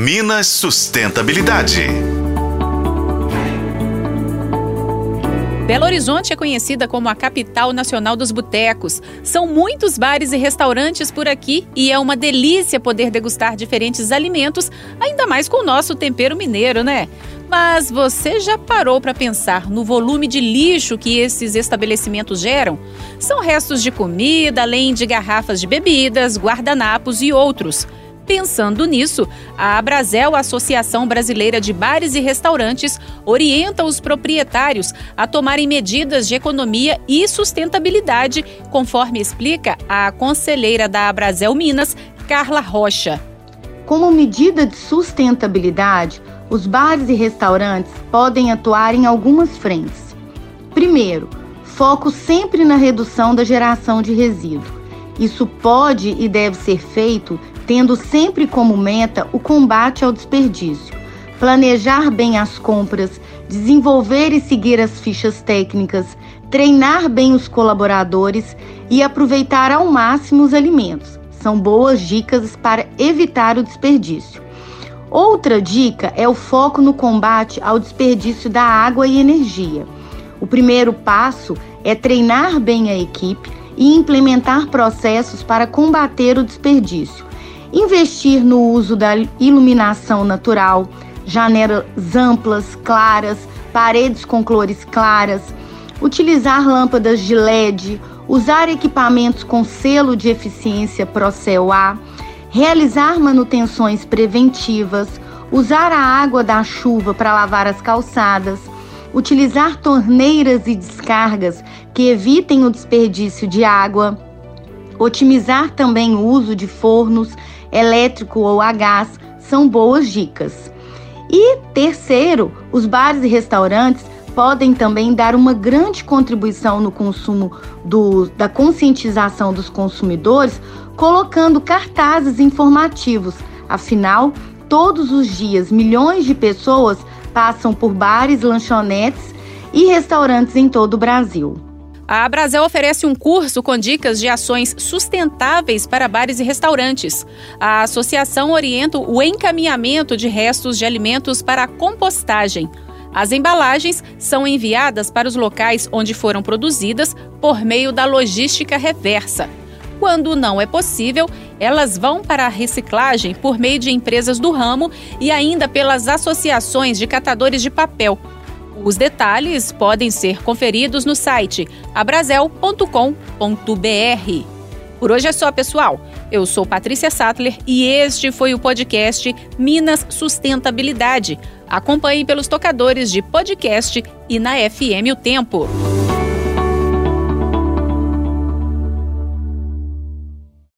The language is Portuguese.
Minas Sustentabilidade. Belo Horizonte é conhecida como a capital nacional dos botecos. São muitos bares e restaurantes por aqui e é uma delícia poder degustar diferentes alimentos, ainda mais com o nosso tempero mineiro, né? Mas você já parou para pensar no volume de lixo que esses estabelecimentos geram? São restos de comida, além de garrafas de bebidas, guardanapos e outros. Pensando nisso, a Abrazel, Associação Brasileira de Bares e Restaurantes, orienta os proprietários a tomarem medidas de economia e sustentabilidade, conforme explica a conselheira da Abrazel Minas, Carla Rocha. Como medida de sustentabilidade, os bares e restaurantes podem atuar em algumas frentes. Primeiro, foco sempre na redução da geração de resíduo. Isso pode e deve ser feito tendo sempre como meta o combate ao desperdício, planejar bem as compras, desenvolver e seguir as fichas técnicas, treinar bem os colaboradores e aproveitar ao máximo os alimentos. São boas dicas para evitar o desperdício. Outra dica é o foco no combate ao desperdício da água e energia. O primeiro passo é treinar bem a equipe e implementar processos para combater o desperdício. Investir no uso da iluminação natural, janelas amplas, claras, paredes com cores claras, utilizar lâmpadas de LED, usar equipamentos com selo de eficiência Procel A, realizar manutenções preventivas, usar a água da chuva para lavar as calçadas, utilizar torneiras e descargas que evitem o desperdício de água, otimizar também o uso de fornos elétrico ou a gás são boas dicas. E terceiro, os bares e restaurantes podem também dar uma grande contribuição no consumo do, da conscientização dos consumidores, colocando cartazes informativos. Afinal, todos os dias milhões de pessoas passam por bares, lanchonetes e restaurantes em todo o Brasil. A Abrazel oferece um curso com dicas de ações sustentáveis para bares e restaurantes. A associação orienta o encaminhamento de restos de alimentos para a compostagem. As embalagens são enviadas para os locais onde foram produzidas por meio da logística reversa. Quando não é possível, elas vão para a reciclagem por meio de empresas do ramo e ainda pelas associações de catadores de papel, os detalhes podem ser conferidos no site abrazel.com.br. Por hoje é só, pessoal. Eu sou Patrícia Sattler e este foi o podcast Minas Sustentabilidade. Acompanhe pelos tocadores de podcast e na FM O Tempo.